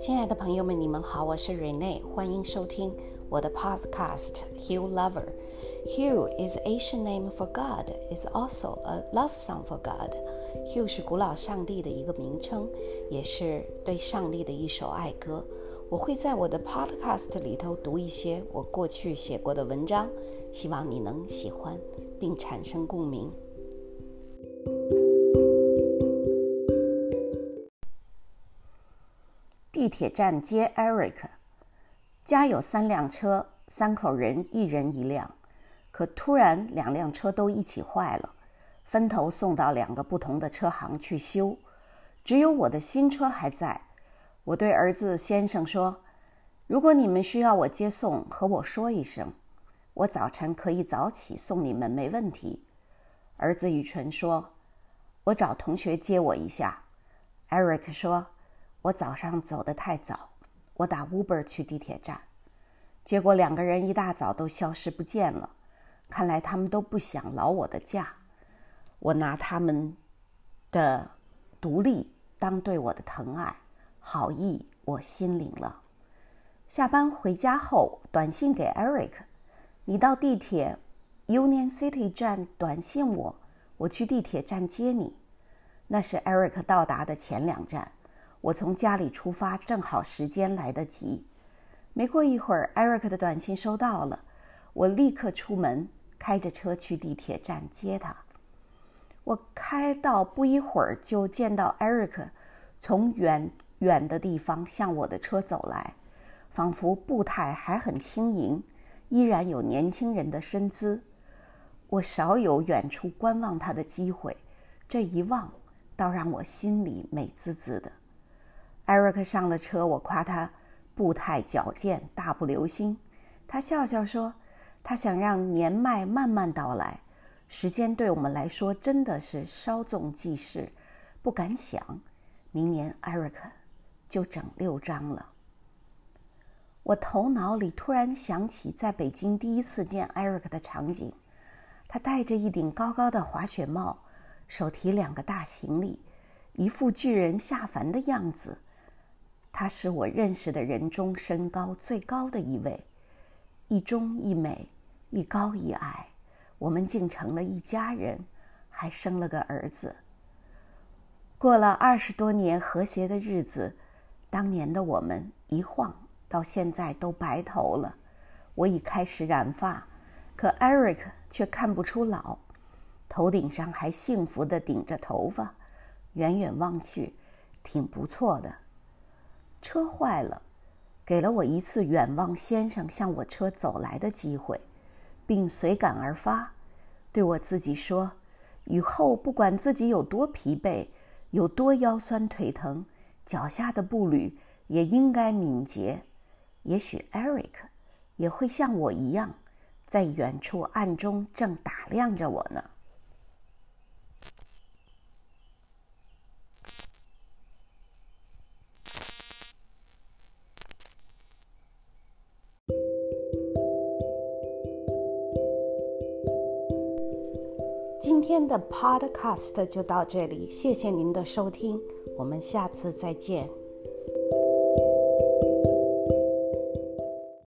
亲爱的朋友们，你们好，我是 Rene，欢迎收听我的 Podcast Hugh Lover。Hugh is Asian name for God, is also a love song for God. Hugh 是古老上帝的一个名称，也是对上帝的一首爱歌。我会在我的 Podcast 里头读一些我过去写过的文章，希望你能喜欢并产生共鸣。地铁站接 Eric，家有三辆车，三口人一人一辆。可突然两辆车都一起坏了，分头送到两个不同的车行去修。只有我的新车还在。我对儿子先生说：“如果你们需要我接送，和我说一声，我早晨可以早起送你们，没问题。”儿子雨纯说：“我找同学接我一下。”Eric 说。我早上走得太早，我打 Uber 去地铁站，结果两个人一大早都消失不见了。看来他们都不想劳我的驾。我拿他们的独立当对我的疼爱，好意我心领了。下班回家后，短信给 Eric：“ 你到地铁 Union City 站短信我，我去地铁站接你。”那是 Eric 到达的前两站。我从家里出发，正好时间来得及。没过一会儿，Eric 的短信收到了，我立刻出门，开着车去地铁站接他。我开到不一会儿，就见到 Eric 从远远的地方向我的车走来，仿佛步态还很轻盈，依然有年轻人的身姿。我少有远处观望他的机会，这一望，倒让我心里美滋滋的。Eric 上了车，我夸他步态矫健，大步流星。他笑笑说：“他想让年迈慢慢到来，时间对我们来说真的是稍纵即逝。不敢想，明年 Eric 就整六张了。”我头脑里突然想起在北京第一次见 Eric 的场景，他戴着一顶高高的滑雪帽，手提两个大行李，一副巨人下凡的样子。他是我认识的人中身高最高的一位，一中一美，一高一矮，我们竟成了一家人，还生了个儿子。过了二十多年和谐的日子，当年的我们一晃到现在都白头了。我已开始染发，可 Eric 却看不出老，头顶上还幸福地顶着头发，远远望去，挺不错的。车坏了，给了我一次远望先生向我车走来的机会，并随感而发，对我自己说：以后不管自己有多疲惫，有多腰酸腿疼，脚下的步履也应该敏捷。也许 Eric 也会像我一样，在远处暗中正打量着我呢。今天的 Podcast 就到这里，谢谢您的收听，我们下次再见。